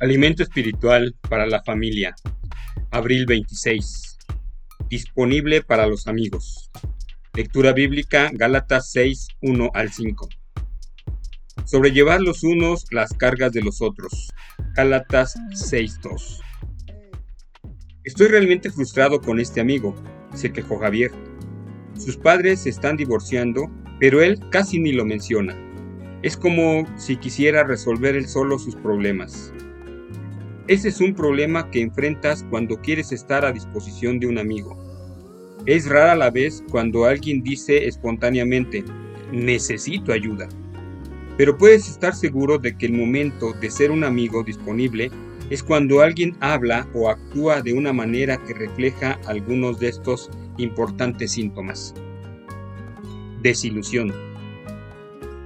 Alimento espiritual para la familia. Abril 26. Disponible para los amigos. Lectura bíblica Gálatas 6, 1 al 5. Sobrellevar los unos las cargas de los otros. Gálatas 6, 2. Estoy realmente frustrado con este amigo, se quejó Javier. Sus padres se están divorciando, pero él casi ni lo menciona. Es como si quisiera resolver él solo sus problemas. Ese es un problema que enfrentas cuando quieres estar a disposición de un amigo. Es rara la vez cuando alguien dice espontáneamente, necesito ayuda. Pero puedes estar seguro de que el momento de ser un amigo disponible es cuando alguien habla o actúa de una manera que refleja algunos de estos importantes síntomas. Desilusión.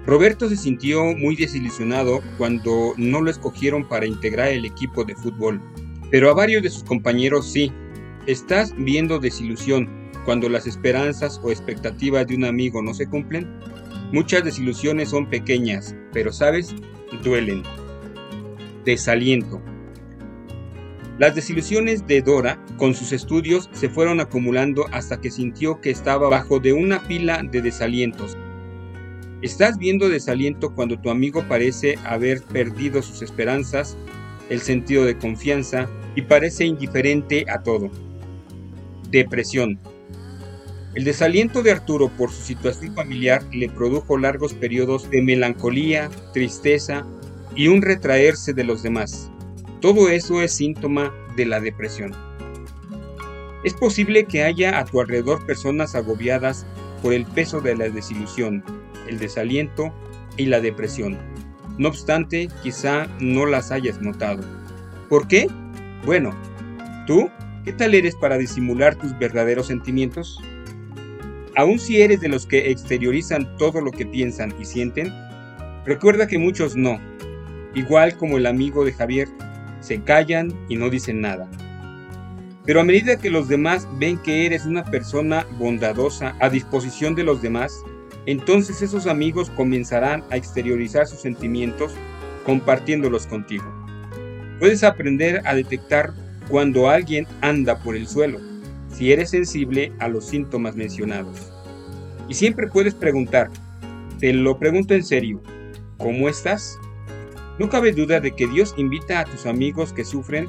Roberto se sintió muy desilusionado cuando no lo escogieron para integrar el equipo de fútbol, pero a varios de sus compañeros sí. ¿Estás viendo desilusión cuando las esperanzas o expectativas de un amigo no se cumplen? Muchas desilusiones son pequeñas, pero sabes, duelen. Desaliento. Las desilusiones de Dora con sus estudios se fueron acumulando hasta que sintió que estaba bajo de una pila de desalientos. Estás viendo desaliento cuando tu amigo parece haber perdido sus esperanzas, el sentido de confianza y parece indiferente a todo. Depresión. El desaliento de Arturo por su situación familiar le produjo largos periodos de melancolía, tristeza y un retraerse de los demás. Todo eso es síntoma de la depresión. Es posible que haya a tu alrededor personas agobiadas por el peso de la desilusión, el desaliento y la depresión. No obstante, quizá no las hayas notado. ¿Por qué? Bueno, ¿tú qué tal eres para disimular tus verdaderos sentimientos? Aun si eres de los que exteriorizan todo lo que piensan y sienten, recuerda que muchos no. Igual como el amigo de Javier, se callan y no dicen nada. Pero a medida que los demás ven que eres una persona bondadosa a disposición de los demás, entonces esos amigos comenzarán a exteriorizar sus sentimientos compartiéndolos contigo. Puedes aprender a detectar cuando alguien anda por el suelo, si eres sensible a los síntomas mencionados. Y siempre puedes preguntar, te lo pregunto en serio, ¿cómo estás? No cabe duda de que Dios invita a tus amigos que sufren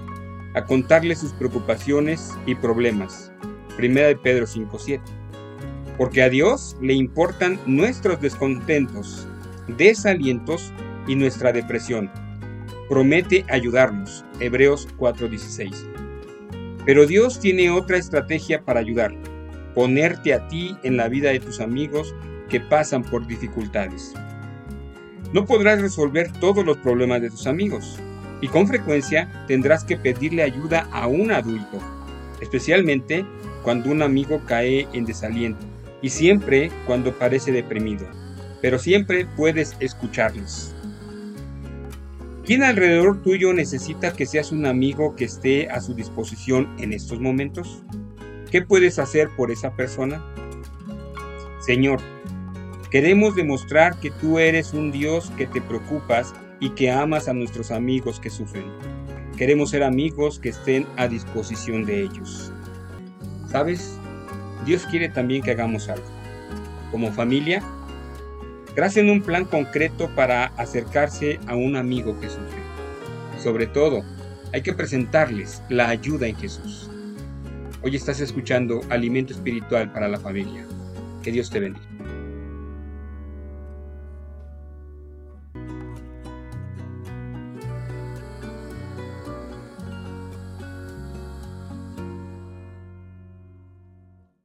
a contarles sus preocupaciones y problemas. Primera de Pedro 5.7 porque a Dios le importan nuestros descontentos, desalientos y nuestra depresión. Promete ayudarnos. Hebreos 4:16. Pero Dios tiene otra estrategia para ayudar, ponerte a ti en la vida de tus amigos que pasan por dificultades. No podrás resolver todos los problemas de tus amigos y con frecuencia tendrás que pedirle ayuda a un adulto, especialmente cuando un amigo cae en desaliento y siempre cuando parece deprimido, pero siempre puedes escucharlos. ¿Quién alrededor tuyo necesita que seas un amigo que esté a su disposición en estos momentos? ¿Qué puedes hacer por esa persona? Señor, queremos demostrar que tú eres un Dios que te preocupas y que amas a nuestros amigos que sufren. Queremos ser amigos que estén a disposición de ellos. ¿Sabes? Dios quiere también que hagamos algo. Como familia, tracen un plan concreto para acercarse a un amigo que sufre. Sobre todo, hay que presentarles la ayuda en Jesús. Hoy estás escuchando Alimento Espiritual para la Familia. Que Dios te bendiga.